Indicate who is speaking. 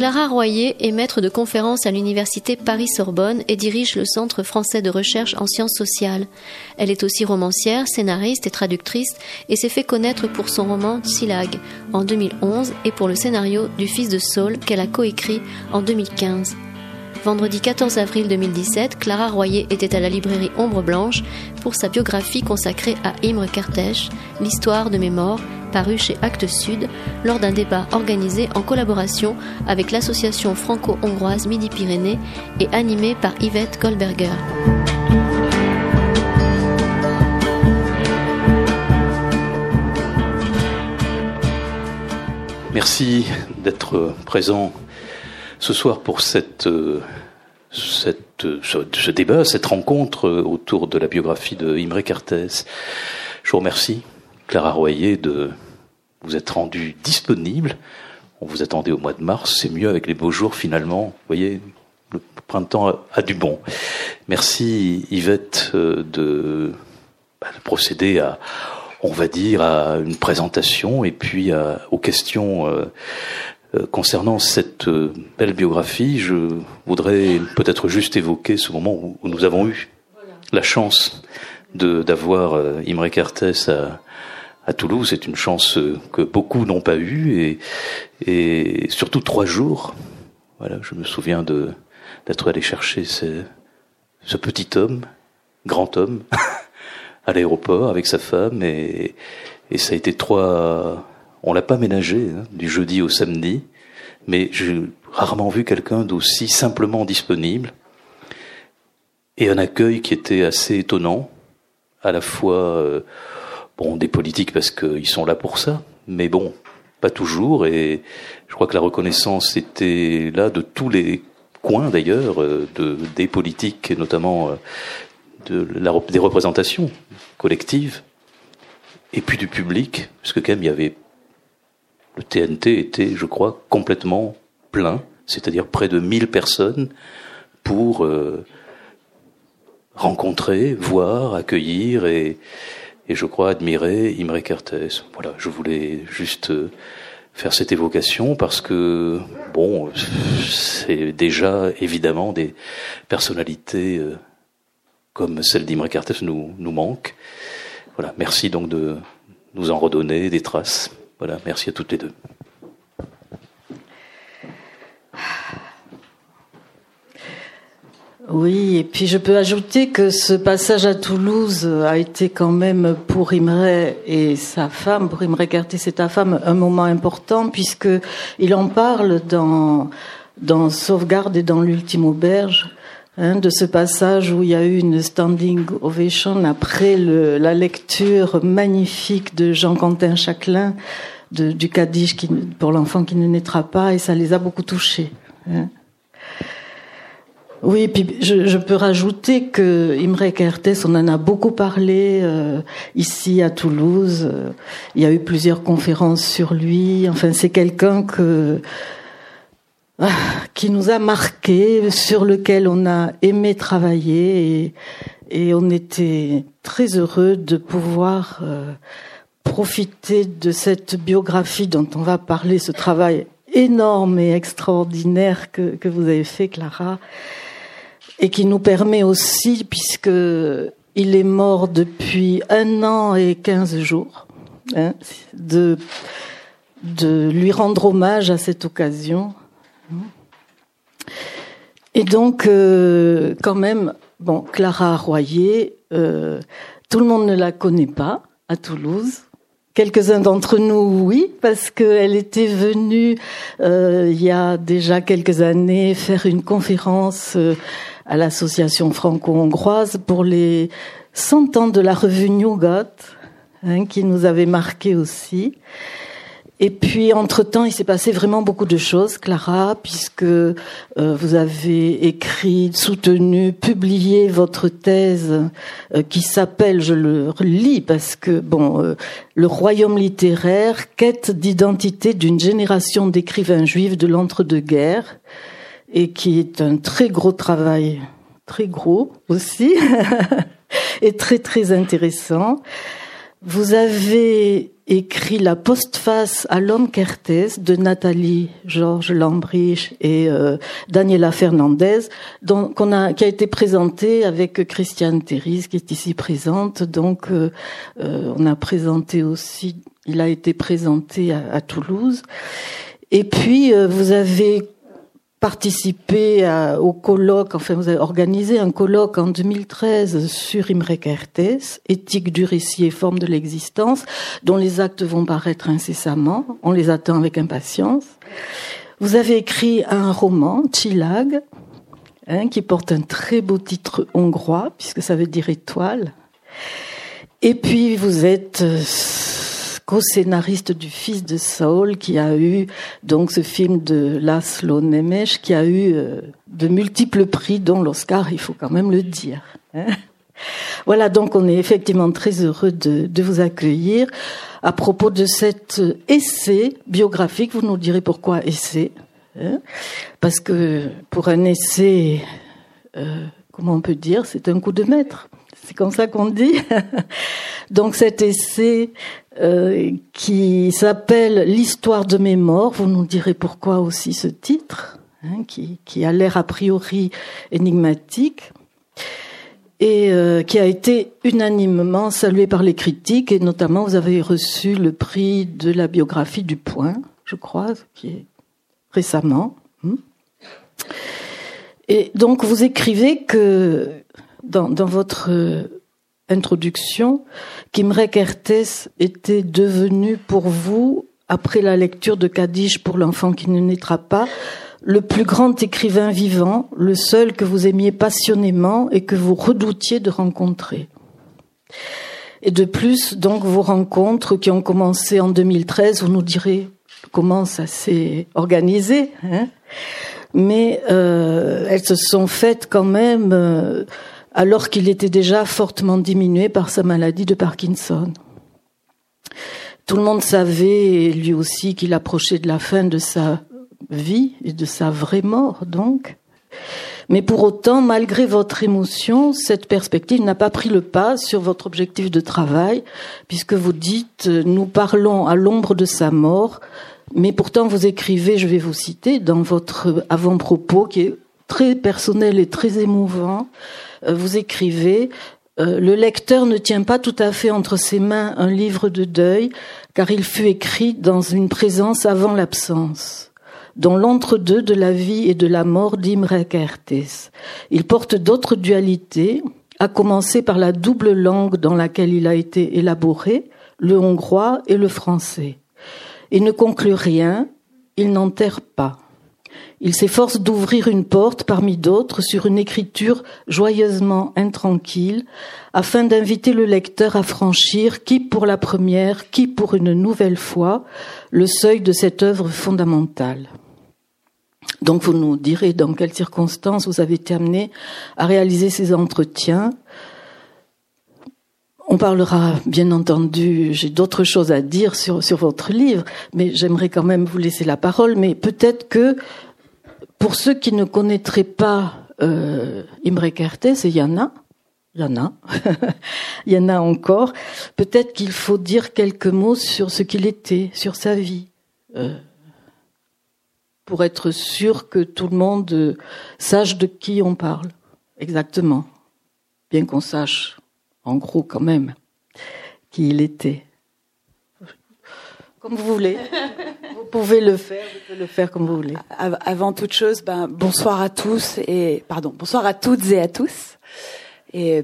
Speaker 1: Clara Royer est maître de conférences à l'université Paris-Sorbonne et dirige le Centre français de recherche en sciences sociales. Elle est aussi romancière, scénariste et traductrice et s'est fait connaître pour son roman Silag en 2011 et pour le scénario du Fils de Saul qu'elle a coécrit en 2015. Vendredi 14 avril 2017, Clara Royer était à la librairie Ombre Blanche pour sa biographie consacrée à Imre Kertész, l'histoire de mes morts, paru chez Actes Sud, lors d'un débat organisé en collaboration avec l'association franco-hongroise Midi-Pyrénées et animé par Yvette Goldberger.
Speaker 2: Merci d'être présent ce soir pour cette, euh, cette, ce, débat, cette rencontre autour de la biographie de Imre Kertész. Je vous remercie, Clara Royer, de vous être rendu disponible. On vous attendait au mois de mars, c'est mieux avec les beaux jours finalement. Vous voyez, le printemps a, du bon. Merci Yvette euh, de, bah, de procéder à, on va dire, à une présentation et puis aux questions euh, euh, concernant cette euh, belle biographie, je voudrais peut-être juste évoquer ce moment où, nous avons eu la chance d'avoir euh, Imre Kertész à, à Toulouse. C'est une chance que beaucoup n'ont pas eue et, et surtout trois jours. Voilà, je me souviens de d'être allé chercher ce, ce petit homme, grand homme, à l'aéroport avec sa femme et, et ça a été trois on l'a pas ménagé hein, du jeudi au samedi, mais j'ai rarement vu quelqu'un d'aussi simplement disponible et un accueil qui était assez étonnant, à la fois euh, bon des politiques parce qu'ils sont là pour ça, mais bon pas toujours et je crois que la reconnaissance était là de tous les coins d'ailleurs euh, de des politiques et notamment euh, des représentations collectives et puis du public parce que quand même il y avait le TNT était, je crois, complètement plein, c'est-à-dire près de 1000 personnes pour euh, rencontrer, voir, accueillir et, et, je crois admirer Imre Kertész. Voilà, je voulais juste euh, faire cette évocation parce que bon, c'est déjà évidemment des personnalités euh, comme celle d'Imre Kertész nous nous manquent. Voilà, merci donc de nous en redonner des traces. Voilà, merci à toutes les deux.
Speaker 3: Oui, et puis je peux ajouter que ce passage à Toulouse a été quand même pour Imre et sa femme, pour Imre Carté, c'est ta femme, un moment important puisque il en parle dans Sauvegarde et dans l'ultime auberge. Hein, de ce passage où il y a eu une standing ovation après la lecture magnifique de Jean-Quentin Chaclin du Kaddish qui, pour l'enfant qui ne naîtra pas, et ça les a beaucoup touchés. Hein. Oui, puis je, peux rajouter que Imre Kertész, on en a beaucoup parlé euh, ici à Toulouse. Il y a eu plusieurs conférences sur lui. Enfin, c'est quelqu'un que ah, qui nous a marqué, sur lequel on a aimé travailler et, on était très heureux de pouvoir euh, profiter de cette biographie dont on va parler, ce travail énorme et extraordinaire que, que vous avez fait, Clara, et qui nous permet aussi, puisque il est mort depuis un an et quinze jours, hein, de, de lui rendre hommage à cette occasion et donc, euh, quand même, bon, Clara Royer, euh, tout le monde ne la connaît pas à Toulouse. Quelques-uns d'entre nous, oui, parce qu'elle était venue euh, il y a déjà quelques années faire une conférence à l'association franco-hongroise pour les 100 ans de la revue New hein, qui nous avait marqué aussi. Et puis, entre-temps, il s'est passé vraiment beaucoup de choses, Clara, puisque euh, vous avez écrit, soutenu, publié votre thèse euh, qui s'appelle, je le lis parce que, bon, euh, Le royaume littéraire, quête d'identité d'une génération d'écrivains juifs de l'entre-deux-guerres, et qui est un très gros travail, très gros aussi, et très, très intéressant. vous avez écrit la postface à l'homme Kertész de Nathalie Georges Lambrich et euh, Daniela Fernandez, dont, a, qui a été présentée avec Christiane Théris, qui est ici présente. Donc, euh, euh, on a présenté aussi, il a été présenté à, à Toulouse. Et puis, vous avez participé au colloque, enfin vous avez organisé un colloque en 2013 sur Imre Kertész, éthique du récit et forme de l'existence, dont les actes vont paraître incessamment. On les attend avec impatience. Vous avez écrit un roman, Chilag, hein, qui porte un très beau titre hongrois, puisque ça veut dire étoile. Et puis vous êtes co-scénariste du Fils de Saul, qui a eu donc ce film de Laszlo Nemes, qui a eu euh, de multiples prix, dont l'Oscar, il faut quand même le dire. Hein. voilà, donc on est effectivement très heureux de, vous accueillir. À propos de cet essai biographique, vous nous direz pourquoi essai hein Parce que pour un essai, euh, comment on peut dire, c'est un coup de maître. C'est comme ça qu'on dit. Donc cet essai euh, qui s'appelle L'histoire de mes morts, vous nous direz pourquoi aussi ce titre, hein, qui, a l'air a priori énigmatique, et euh, qui a été unanimement salué par les critiques, et notamment vous avez reçu le prix de la biographie du Point, je crois, qui est récemment. Hein. Et donc vous écrivez que dans, votre introduction qu'Imre était devenu pour vous, après la lecture de Kaddish pour l'enfant qui ne naîtra pas, le plus grand écrivain vivant, le seul que vous aimiez passionnément et que vous redoutiez de rencontrer. Et de plus, donc, vos rencontres qui ont commencé en 2013, vous nous direz comment ça s'est organisé, hein mais euh, elles se sont faites quand même euh, alors qu'il était déjà fortement diminué par sa maladie de Parkinson. Tout le monde savait, lui aussi, qu'il approchait de la fin de sa vie et de sa vraie mort, donc. Mais pour autant, malgré votre émotion, cette perspective n'a pas pris le pas sur votre objectif de travail, puisque vous dites, nous parlons à l'ombre de sa mort, mais pourtant vous écrivez, je vais vous citer, dans votre avant-propos, qui est très personnel et très émouvant, vous écrivez euh, le lecteur ne tient pas tout à fait entre ses mains un livre de deuil, car il fut écrit dans une présence avant l'absence, dans l'entre-deux de la vie et de la mort d'Imre Kertész. Il porte d'autres dualités, à commencer par la double langue dans laquelle il a été élaboré, le hongrois et le français. Il ne conclut rien, il n'enterre pas. Il s'efforce d'ouvrir une porte parmi d'autres sur une écriture joyeusement intranquille, afin d'inviter le lecteur à franchir, qui pour la première, qui pour une nouvelle fois, le seuil de cette œuvre fondamentale. Donc vous nous direz dans quelles circonstances vous avez été amené à réaliser ces entretiens. On parlera, bien entendu, j'ai d'autres choses à dire sur, sur votre livre, mais j'aimerais quand même vous laisser la parole, mais peut-être que pour ceux qui ne connaîtraient pas euh, Imre Kertész, il y en a, il y en a, il y en a encore, peut-être qu'il faut dire quelques mots sur ce qu'il était, sur sa vie, euh, pour être sûr que tout le monde sache de qui on parle, exactement, bien qu'on sache, en gros quand même, qui il était. Comme vous voulez. Pouvez le faire, vous pouvez le faire comme vous voulez.
Speaker 4: Avant toute chose, ben, bonsoir à tous et pardon, bonsoir à toutes et à tous. Et